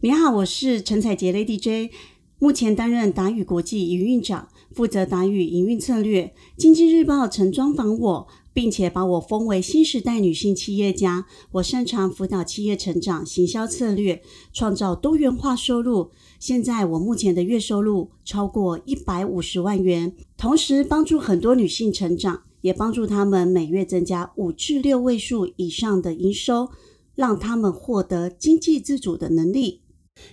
你好，我是陈彩杰 Lady J，目前担任达宇国际营运长，负责达宇营运策略。经济日报曾专访我，并且把我封为新时代女性企业家。我擅长辅导企业成长、行销策略，创造多元化收入。现在我目前的月收入超过一百五十万元，同时帮助很多女性成长，也帮助她们每月增加五至六位数以上的营收，让她们获得经济自主的能力。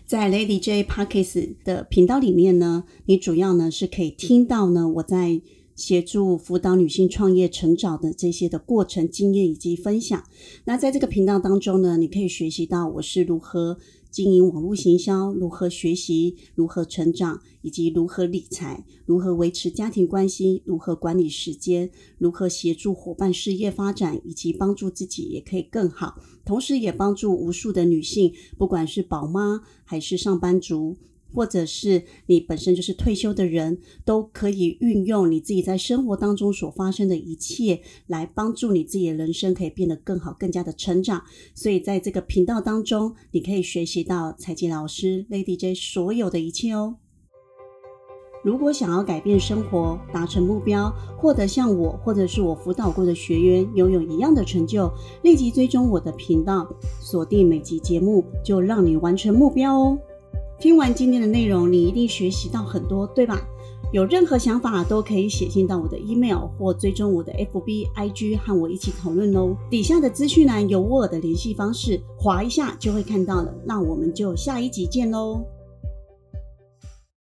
在 Lady J Parkes 的频道里面呢，你主要呢是可以听到呢我在协助辅导女性创业成长的这些的过程经验以及分享。那在这个频道当中呢，你可以学习到我是如何。经营网络行销，如何学习，如何成长，以及如何理财，如何维持家庭关系，如何管理时间，如何协助伙伴事业发展，以及帮助自己也可以更好，同时也帮助无数的女性，不管是宝妈还是上班族。或者是你本身就是退休的人，都可以运用你自己在生活当中所发生的一切，来帮助你自己的人生可以变得更好，更加的成长。所以在这个频道当中，你可以学习到采集老师 Lady J 所有的一切哦。如果想要改变生活、达成目标、获得像我或者是我辅导过的学员拥有一样的成就，立即追踪我的频道，锁定每集节目，就让你完成目标哦。听完今天的内容，你一定学习到很多，对吧？有任何想法都可以写信到我的 email 或追踪我的 FB、IG 和我一起讨论哦。底下的资讯栏有我的联系方式，划一下就会看到了。那我们就下一集见喽。